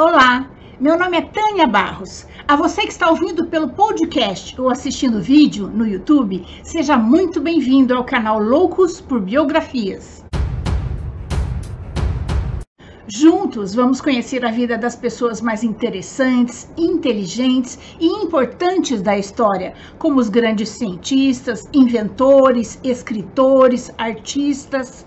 Olá, meu nome é Tânia Barros. A você que está ouvindo pelo podcast ou assistindo vídeo no YouTube, seja muito bem-vindo ao canal Loucos por Biografias. Juntos vamos conhecer a vida das pessoas mais interessantes, inteligentes e importantes da história, como os grandes cientistas, inventores, escritores, artistas.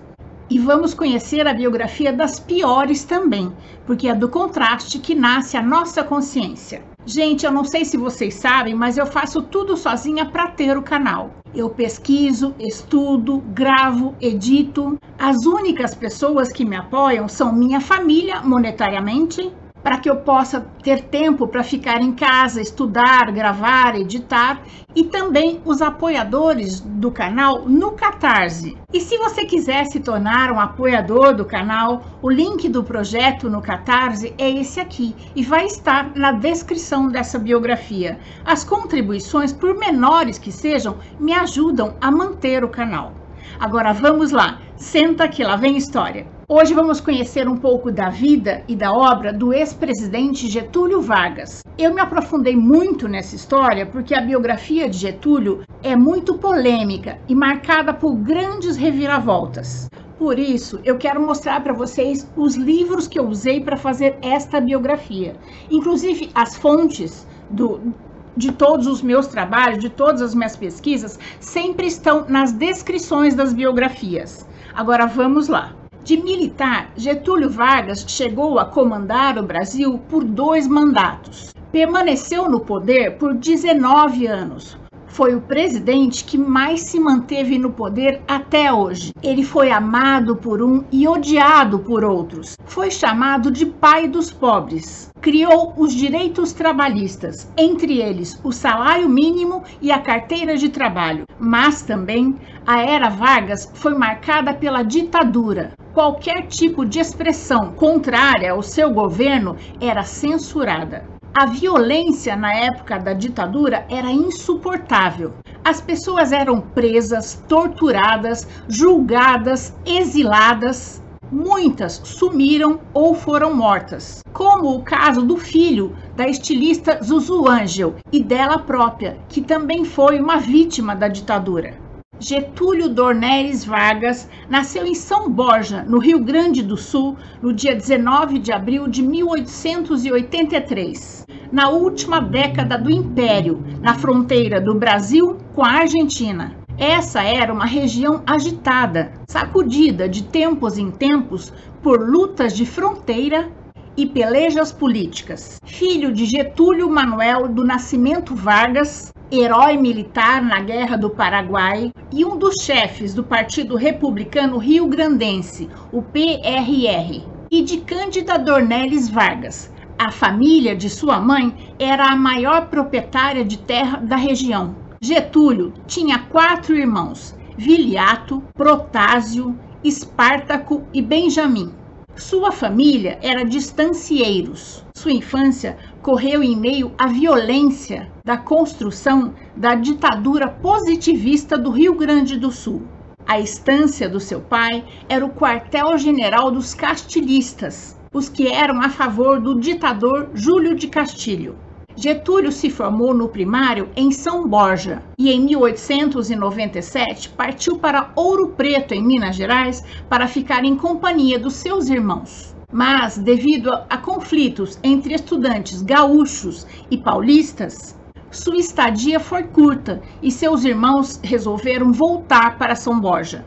E vamos conhecer a biografia das piores também, porque é do contraste que nasce a nossa consciência. Gente, eu não sei se vocês sabem, mas eu faço tudo sozinha para ter o canal. Eu pesquiso, estudo, gravo, edito. As únicas pessoas que me apoiam são minha família monetariamente para que eu possa ter tempo para ficar em casa, estudar, gravar, editar e também os apoiadores do canal no Catarse. E se você quiser se tornar um apoiador do canal, o link do projeto no Catarse é esse aqui e vai estar na descrição dessa biografia. As contribuições, por menores que sejam, me ajudam a manter o canal. Agora vamos lá, senta que lá vem história. Hoje vamos conhecer um pouco da vida e da obra do ex-presidente Getúlio Vargas. Eu me aprofundei muito nessa história porque a biografia de Getúlio é muito polêmica e marcada por grandes reviravoltas. Por isso, eu quero mostrar para vocês os livros que eu usei para fazer esta biografia, inclusive as fontes do, de todos os meus trabalhos, de todas as minhas pesquisas, sempre estão nas descrições das biografias. Agora vamos lá. De militar, Getúlio Vargas chegou a comandar o Brasil por dois mandatos. Permaneceu no poder por 19 anos. Foi o presidente que mais se manteve no poder até hoje. Ele foi amado por um e odiado por outros. Foi chamado de pai dos pobres. Criou os direitos trabalhistas, entre eles o salário mínimo e a carteira de trabalho. Mas também a era Vargas foi marcada pela ditadura. Qualquer tipo de expressão contrária ao seu governo era censurada. A violência na época da ditadura era insuportável. As pessoas eram presas, torturadas, julgadas, exiladas. Muitas sumiram ou foram mortas, como o caso do filho da estilista Zuzu Angel e dela própria, que também foi uma vítima da ditadura. Getúlio Dornelles Vargas nasceu em São Borja, no Rio Grande do Sul, no dia 19 de abril de 1883, na última década do Império, na fronteira do Brasil com a Argentina. Essa era uma região agitada, sacudida de tempos em tempos por lutas de fronteira e pelejas políticas. Filho de Getúlio Manuel do Nascimento Vargas, herói militar na Guerra do Paraguai e um dos chefes do Partido Republicano Rio Grandense, o PRR, e de Cândida Dornelles Vargas. A família de sua mãe era a maior proprietária de terra da região. Getúlio tinha quatro irmãos: Viliato, Protásio, Espartaco e Benjamim. Sua família era de estancieiros. Sua infância correu em meio à violência da construção da ditadura positivista do Rio Grande do Sul. A estância do seu pai era o quartel-general dos castilhistas, os que eram a favor do ditador Júlio de Castilho. Getúlio se formou no primário em São Borja e em 1897 partiu para Ouro Preto, em Minas Gerais, para ficar em companhia dos seus irmãos. Mas, devido a, a conflitos entre estudantes gaúchos e paulistas, sua estadia foi curta e seus irmãos resolveram voltar para São Borja.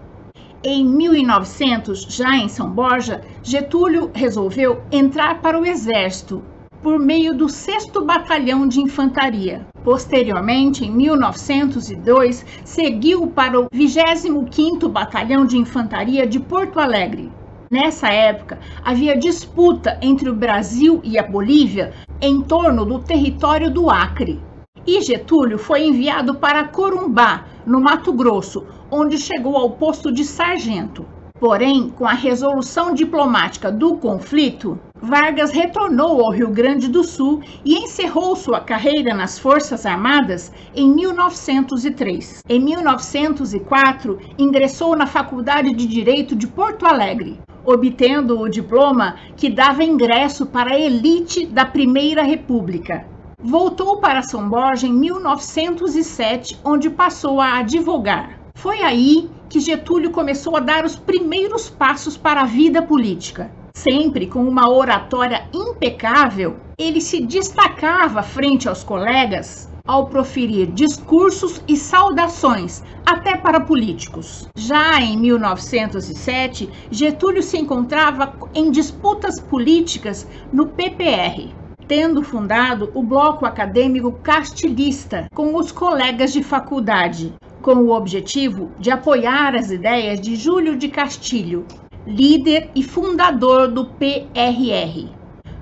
Em 1900, já em São Borja, Getúlio resolveu entrar para o exército por meio do 6 Batalhão de Infantaria. Posteriormente, em 1902, seguiu para o 25º Batalhão de Infantaria de Porto Alegre. Nessa época, havia disputa entre o Brasil e a Bolívia em torno do território do Acre. E Getúlio foi enviado para Corumbá, no Mato Grosso, onde chegou ao posto de sargento. Porém, com a resolução diplomática do conflito, Vargas retornou ao Rio Grande do Sul e encerrou sua carreira nas Forças Armadas em 1903. Em 1904, ingressou na Faculdade de Direito de Porto Alegre, obtendo o diploma que dava ingresso para a elite da Primeira República. Voltou para São Borja em 1907, onde passou a advogar. Foi aí que Getúlio começou a dar os primeiros passos para a vida política. Sempre com uma oratória impecável, ele se destacava frente aos colegas ao proferir discursos e saudações, até para políticos. Já em 1907, Getúlio se encontrava em disputas políticas no PPR, tendo fundado o bloco acadêmico castilhista com os colegas de faculdade, com o objetivo de apoiar as ideias de Júlio de Castilho, líder e fundador do PRR.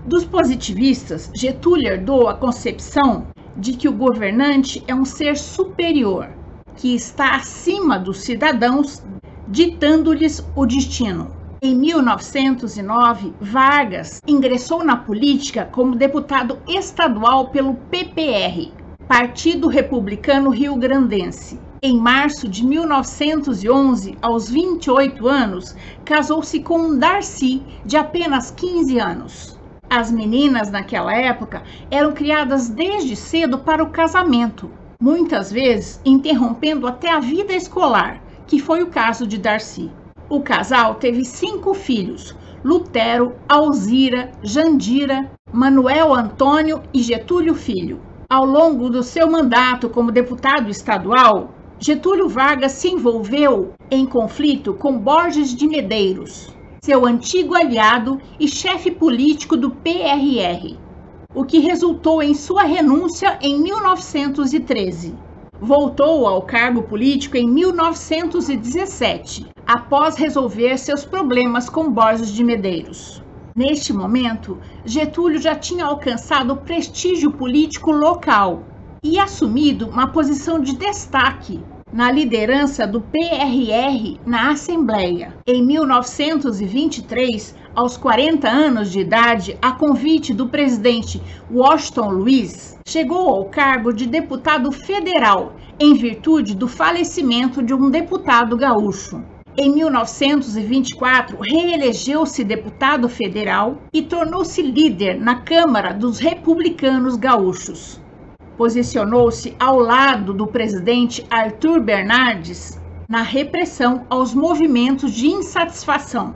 Dos positivistas, Getúlio herdou a concepção de que o governante é um ser superior, que está acima dos cidadãos, ditando-lhes o destino. Em 1909, Vargas ingressou na política como deputado estadual pelo PPR, Partido Republicano Rio Grandense. Em março de 1911, aos 28 anos, casou-se com Darcy, de apenas 15 anos. As meninas naquela época eram criadas desde cedo para o casamento, muitas vezes interrompendo até a vida escolar, que foi o caso de Darcy. O casal teve cinco filhos: Lutero, Alzira, Jandira, Manuel Antônio e Getúlio Filho. Ao longo do seu mandato como deputado estadual, Getúlio Vargas se envolveu em conflito com Borges de Medeiros, seu antigo aliado e chefe político do PRR, o que resultou em sua renúncia em 1913. Voltou ao cargo político em 1917, após resolver seus problemas com Borges de Medeiros. Neste momento, Getúlio já tinha alcançado prestígio político local e assumido uma posição de destaque na liderança do PRR na Assembleia. Em 1923, aos 40 anos de idade, a convite do presidente Washington Luiz, chegou ao cargo de deputado federal em virtude do falecimento de um deputado gaúcho. Em 1924, reelegeu-se deputado federal e tornou-se líder na Câmara dos Republicanos Gaúchos posicionou-se ao lado do presidente Arthur Bernardes na repressão aos movimentos de insatisfação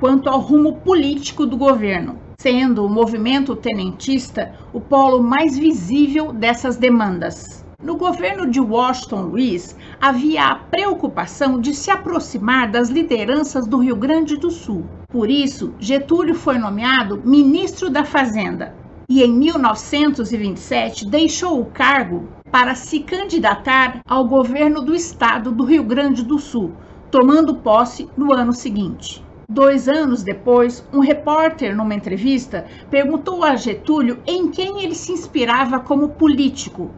quanto ao rumo político do governo, sendo o movimento tenentista o polo mais visível dessas demandas. No governo de Washington Luiz, havia a preocupação de se aproximar das lideranças do Rio Grande do Sul. Por isso, Getúlio foi nomeado ministro da Fazenda, e em 1927 deixou o cargo para se candidatar ao governo do estado do Rio Grande do Sul, tomando posse no ano seguinte. Dois anos depois, um repórter, numa entrevista, perguntou a Getúlio em quem ele se inspirava como político.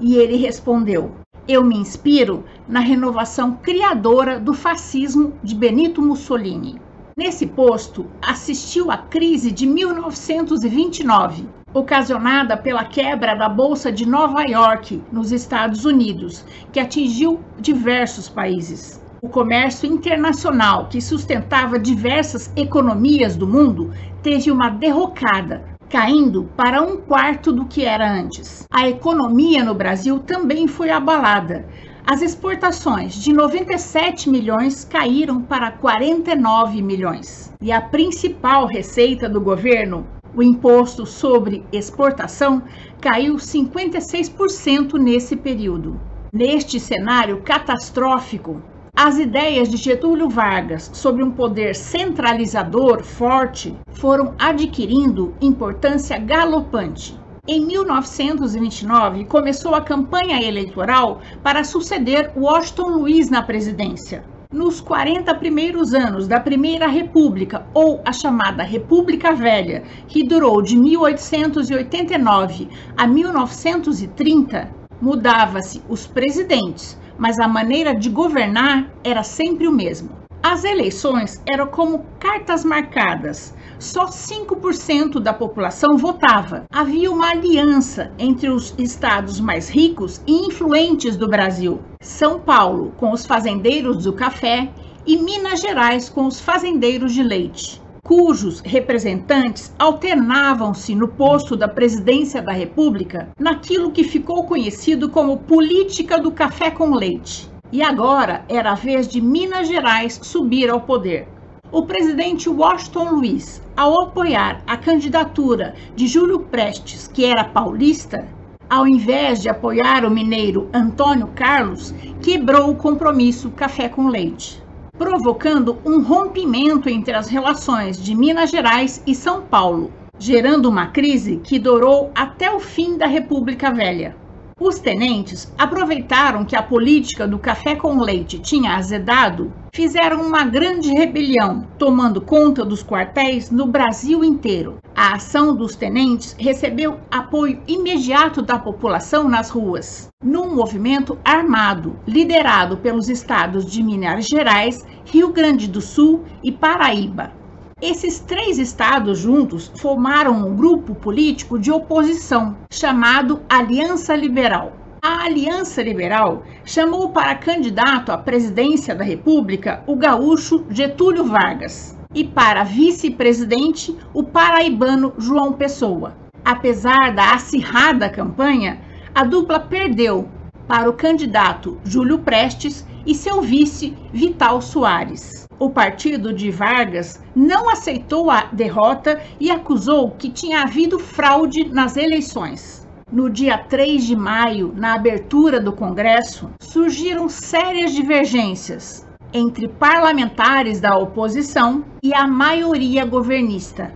E ele respondeu: Eu me inspiro na renovação criadora do fascismo de Benito Mussolini. Nesse posto, assistiu à crise de 1929, ocasionada pela quebra da Bolsa de Nova York, nos Estados Unidos, que atingiu diversos países. O comércio internacional, que sustentava diversas economias do mundo, teve uma derrocada, caindo para um quarto do que era antes. A economia no Brasil também foi abalada. As exportações de 97 milhões caíram para 49 milhões. E a principal receita do governo o imposto sobre exportação caiu 56% nesse período. Neste cenário catastrófico, as ideias de Getúlio Vargas sobre um poder centralizador forte foram adquirindo importância galopante. Em 1929, começou a campanha eleitoral para suceder Washington Luiz na presidência. Nos 40 primeiros anos da Primeira República, ou a chamada República Velha, que durou de 1889 a 1930, mudava-se os presidentes, mas a maneira de governar era sempre o mesmo. As eleições eram como cartas marcadas. Só 5% da população votava. Havia uma aliança entre os estados mais ricos e influentes do Brasil. São Paulo com os fazendeiros do café e Minas Gerais com os fazendeiros de leite, cujos representantes alternavam-se no posto da presidência da República naquilo que ficou conhecido como política do café com leite. E agora era a vez de Minas Gerais subir ao poder. O presidente Washington Luiz, ao apoiar a candidatura de Júlio Prestes, que era paulista, ao invés de apoiar o mineiro Antônio Carlos, quebrou o compromisso café com leite provocando um rompimento entre as relações de Minas Gerais e São Paulo, gerando uma crise que durou até o fim da República Velha. Os tenentes aproveitaram que a política do café com leite tinha azedado, fizeram uma grande rebelião, tomando conta dos quartéis no Brasil inteiro. A ação dos tenentes recebeu apoio imediato da população nas ruas, num movimento armado liderado pelos estados de Minas Gerais, Rio Grande do Sul e Paraíba. Esses três estados juntos formaram um grupo político de oposição chamado Aliança Liberal. A Aliança Liberal chamou para candidato à presidência da República o gaúcho Getúlio Vargas e para vice-presidente o paraibano João Pessoa. Apesar da acirrada campanha, a dupla perdeu para o candidato Júlio Prestes e seu vice Vital Soares o partido de Vargas não aceitou a derrota e acusou que tinha havido fraude nas eleições. No dia 3 de maio, na abertura do Congresso, surgiram sérias divergências entre parlamentares da oposição e a maioria governista.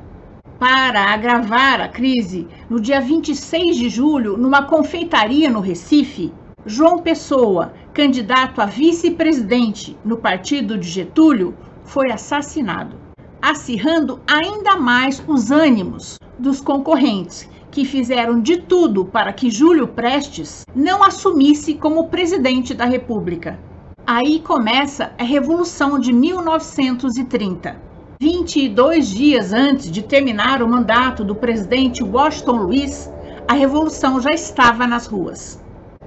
Para agravar a crise, no dia 26 de julho, numa confeitaria no Recife, João Pessoa, candidato a vice-presidente no partido de Getúlio, foi assassinado, acirrando ainda mais os ânimos dos concorrentes, que fizeram de tudo para que Júlio Prestes não assumisse como presidente da República. Aí começa a Revolução de 1930. 22 dias antes de terminar o mandato do presidente Washington Luiz, a revolução já estava nas ruas.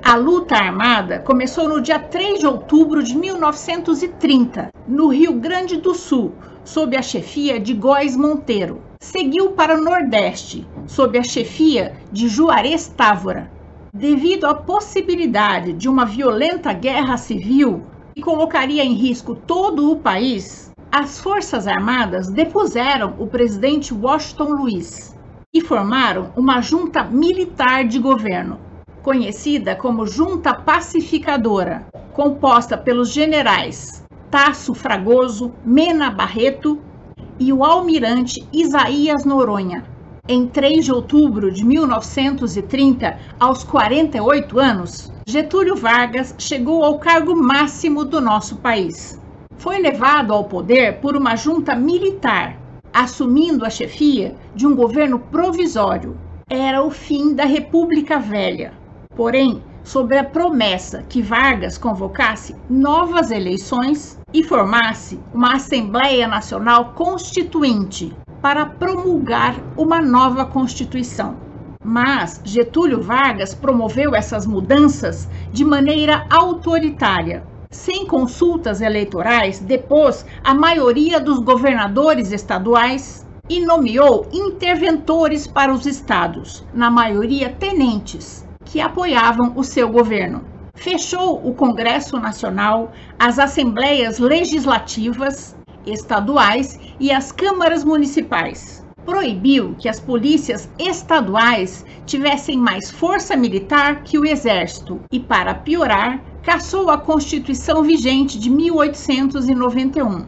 A luta armada começou no dia 3 de outubro de 1930, no Rio Grande do Sul, sob a chefia de Góes Monteiro. Seguiu para o Nordeste, sob a chefia de Juarez Távora. Devido à possibilidade de uma violenta guerra civil que colocaria em risco todo o país, as Forças Armadas depuseram o presidente Washington Luiz e formaram uma junta militar de governo conhecida como Junta Pacificadora, composta pelos generais Tasso Fragoso, Mena Barreto e o almirante Isaías Noronha. Em 3 de outubro de 1930, aos 48 anos, Getúlio Vargas chegou ao cargo máximo do nosso país. Foi levado ao poder por uma junta militar, assumindo a chefia de um governo provisório. Era o fim da República Velha porém, sobre a promessa que Vargas convocasse novas eleições e formasse uma Assembleia Nacional Constituinte para promulgar uma nova Constituição. Mas Getúlio Vargas promoveu essas mudanças de maneira autoritária. Sem consultas eleitorais, depôs a maioria dos governadores estaduais e nomeou interventores para os estados, na maioria tenentes, que apoiavam o seu governo. Fechou o Congresso Nacional, as assembleias legislativas estaduais e as câmaras municipais. Proibiu que as polícias estaduais tivessem mais força militar que o exército e, para piorar, cassou a Constituição vigente de 1891.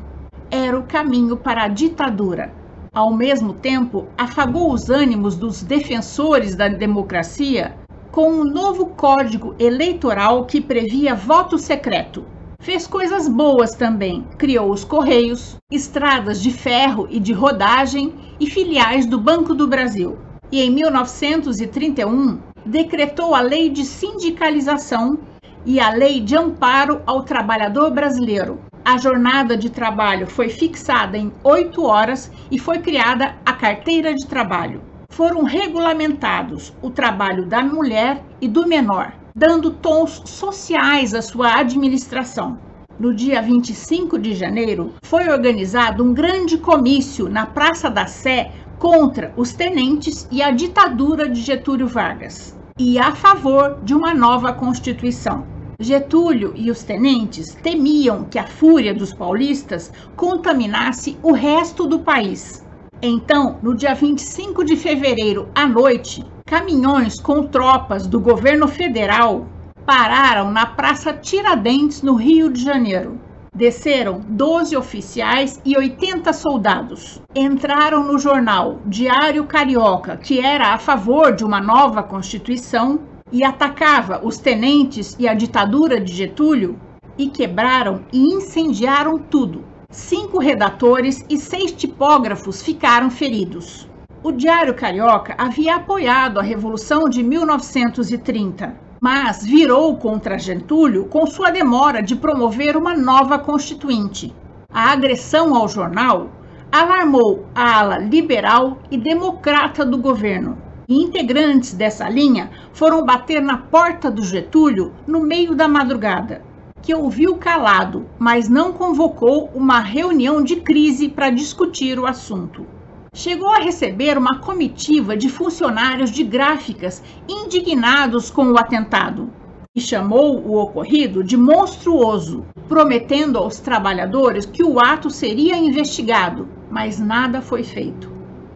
Era o caminho para a ditadura. Ao mesmo tempo, afagou os ânimos dos defensores da democracia com um novo código eleitoral que previa voto secreto. Fez coisas boas também. Criou os Correios, estradas de ferro e de rodagem e filiais do Banco do Brasil. E em 1931 decretou a Lei de Sindicalização e a Lei de Amparo ao Trabalhador Brasileiro. A jornada de trabalho foi fixada em oito horas e foi criada a Carteira de Trabalho foram regulamentados o trabalho da mulher e do menor, dando tons sociais à sua administração. no dia 25 de janeiro, foi organizado um grande comício na Praça da Sé contra os tenentes e a ditadura de Getúlio Vargas e a favor de uma nova Constituição. Getúlio e os tenentes temiam que a fúria dos paulistas contaminasse o resto do país. Então, no dia 25 de fevereiro à noite, caminhões com tropas do governo federal pararam na Praça Tiradentes, no Rio de Janeiro. Desceram 12 oficiais e 80 soldados. Entraram no jornal Diário Carioca, que era a favor de uma nova Constituição, e atacava os tenentes e a ditadura de Getúlio, e quebraram e incendiaram tudo. Cinco redatores e seis tipógrafos ficaram feridos. O Diário Carioca havia apoiado a Revolução de 1930 mas virou contra Getúlio com sua demora de promover uma nova constituinte. A agressão ao jornal alarmou a ala liberal e democrata do governo. E integrantes dessa linha foram bater na porta do Getúlio no meio da madrugada, que ouviu calado, mas não convocou uma reunião de crise para discutir o assunto chegou a receber uma comitiva de funcionários de gráficas indignados com o atentado e chamou o ocorrido de monstruoso, prometendo aos trabalhadores que o ato seria investigado, mas nada foi feito.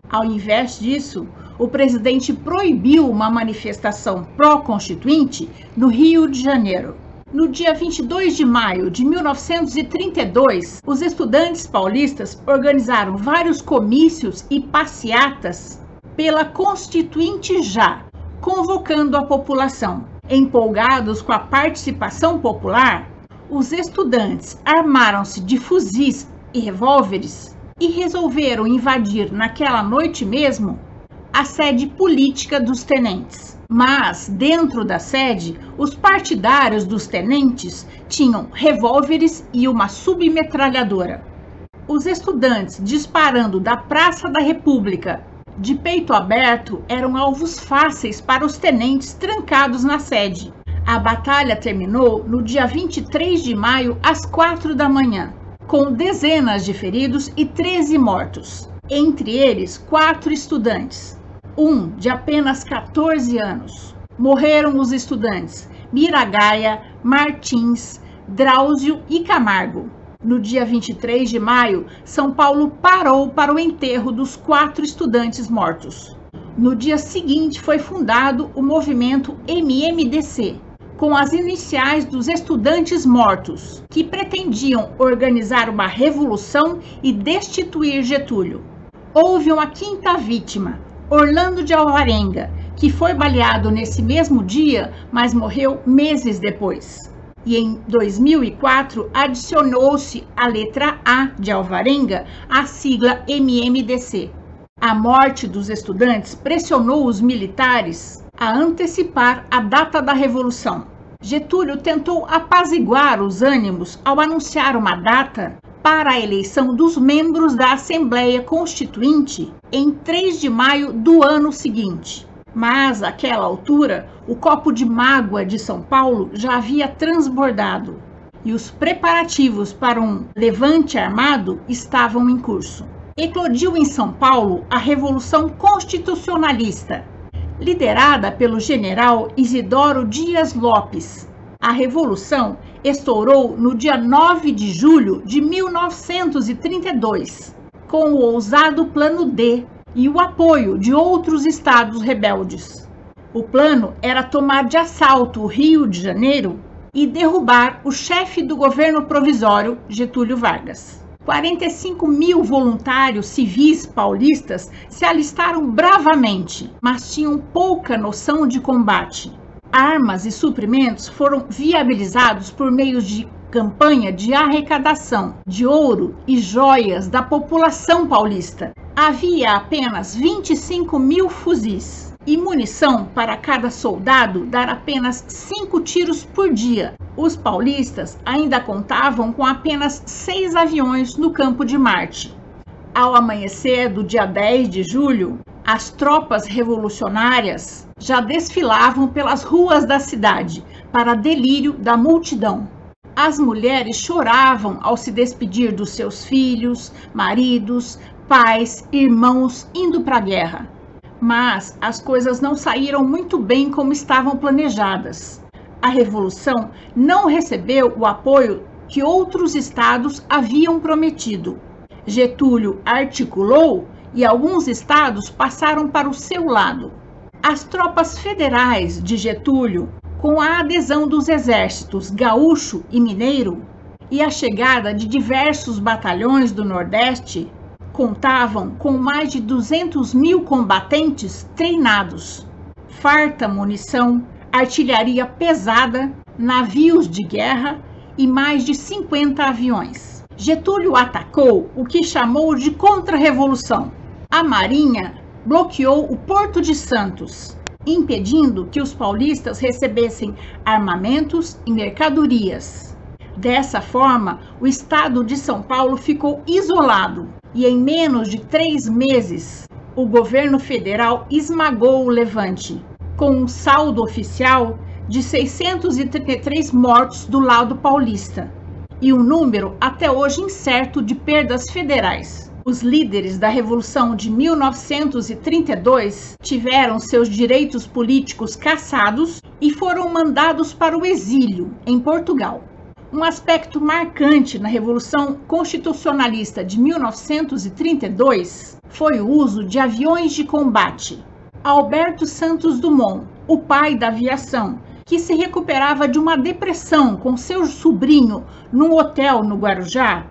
Ao invés disso, o presidente proibiu uma manifestação pró-constituinte no Rio de Janeiro. No dia 22 de maio de 1932, os estudantes paulistas organizaram vários comícios e passeatas pela Constituinte Já, convocando a população. Empolgados com a participação popular, os estudantes armaram-se de fuzis e revólveres e resolveram invadir naquela noite mesmo a sede política dos tenentes. Mas, dentro da sede, os partidários dos tenentes tinham revólveres e uma submetralhadora. Os estudantes disparando da Praça da República de peito aberto eram alvos fáceis para os tenentes trancados na sede. A batalha terminou no dia 23 de maio, às 4 da manhã, com dezenas de feridos e 13 mortos, entre eles quatro estudantes um de apenas 14 anos. Morreram os estudantes Miragaia, Martins, Drauzio e Camargo. No dia 23 de maio, São Paulo parou para o enterro dos quatro estudantes mortos. No dia seguinte, foi fundado o movimento MMDC, com as iniciais dos estudantes mortos, que pretendiam organizar uma revolução e destituir Getúlio. Houve uma quinta vítima, Orlando de Alvarenga, que foi baleado nesse mesmo dia, mas morreu meses depois. E em 2004 adicionou-se a letra A de Alvarenga à sigla MMDC. A morte dos estudantes pressionou os militares a antecipar a data da revolução. Getúlio tentou apaziguar os ânimos ao anunciar uma data para a eleição dos membros da Assembleia Constituinte em 3 de maio do ano seguinte. Mas, àquela altura, o copo de mágoa de São Paulo já havia transbordado e os preparativos para um levante armado estavam em curso. Eclodiu em São Paulo a Revolução Constitucionalista, liderada pelo general Isidoro Dias Lopes. A revolução estourou no dia 9 de julho de 1932, com o ousado Plano D e o apoio de outros estados rebeldes. O plano era tomar de assalto o Rio de Janeiro e derrubar o chefe do governo provisório, Getúlio Vargas. 45 mil voluntários civis paulistas se alistaram bravamente, mas tinham pouca noção de combate armas e suprimentos foram viabilizados por meio de campanha de arrecadação de ouro e joias da população paulista. Havia apenas 25 mil fuzis e munição para cada soldado dar apenas cinco tiros por dia. Os paulistas ainda contavam com apenas seis aviões no campo de Marte. Ao amanhecer do dia 10 de julho, as tropas revolucionárias já desfilavam pelas ruas da cidade, para delírio da multidão. As mulheres choravam ao se despedir dos seus filhos, maridos, pais, irmãos indo para a guerra. Mas as coisas não saíram muito bem como estavam planejadas. A revolução não recebeu o apoio que outros estados haviam prometido. Getúlio articulou e alguns estados passaram para o seu lado. As tropas federais de Getúlio, com a adesão dos exércitos gaúcho e mineiro e a chegada de diversos batalhões do Nordeste, contavam com mais de 200 mil combatentes treinados, farta munição, artilharia pesada, navios de guerra e mais de 50 aviões. Getúlio atacou o que chamou de contra-revolução. A Marinha bloqueou o Porto de Santos, impedindo que os paulistas recebessem armamentos e mercadorias. Dessa forma, o estado de São Paulo ficou isolado e, em menos de três meses, o governo federal esmagou o levante, com um saldo oficial de 633 mortos do lado paulista e um número até hoje incerto de perdas federais. Os líderes da Revolução de 1932 tiveram seus direitos políticos cassados e foram mandados para o exílio em Portugal. Um aspecto marcante na Revolução Constitucionalista de 1932 foi o uso de aviões de combate. Alberto Santos Dumont, o pai da aviação, que se recuperava de uma depressão com seu sobrinho num hotel no Guarujá,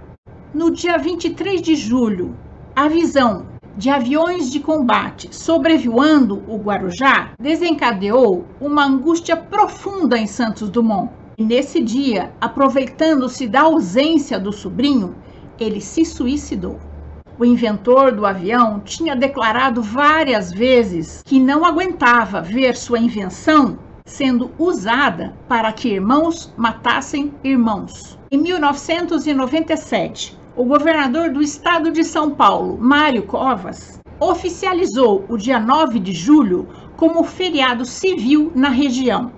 no dia 23 de julho, a visão de aviões de combate sobrevoando o Guarujá desencadeou uma angústia profunda em Santos Dumont. E nesse dia, aproveitando-se da ausência do sobrinho, ele se suicidou. O inventor do avião tinha declarado várias vezes que não aguentava ver sua invenção sendo usada para que irmãos matassem irmãos. Em 1997, o governador do estado de São Paulo, Mário Covas, oficializou o dia 9 de julho como feriado civil na região,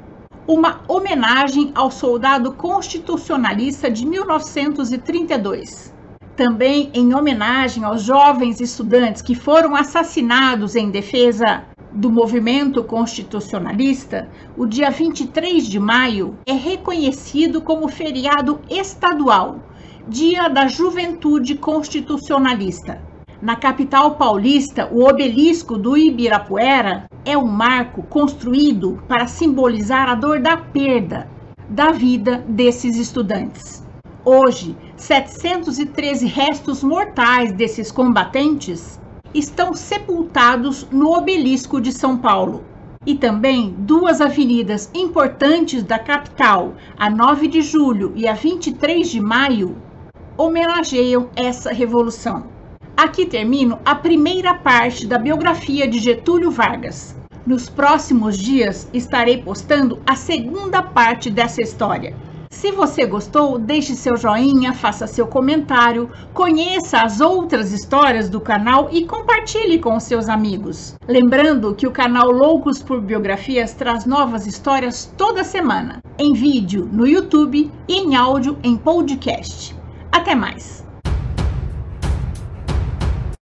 uma homenagem ao soldado constitucionalista de 1932. Também em homenagem aos jovens estudantes que foram assassinados em defesa do movimento constitucionalista, o dia 23 de maio é reconhecido como feriado estadual, Dia da Juventude Constitucionalista. Na capital paulista, o obelisco do Ibirapuera é um marco construído para simbolizar a dor da perda da vida desses estudantes. Hoje, 713 restos mortais desses combatentes estão sepultados no Obelisco de São Paulo. E também duas avenidas importantes da capital, a 9 de julho e a 23 de maio, homenageiam essa revolução. Aqui termino a primeira parte da biografia de Getúlio Vargas. Nos próximos dias estarei postando a segunda parte dessa história. Se você gostou, deixe seu joinha, faça seu comentário, conheça as outras histórias do canal e compartilhe com seus amigos. Lembrando que o canal Loucos por Biografias traz novas histórias toda semana, em vídeo no YouTube e em áudio em podcast. Até mais!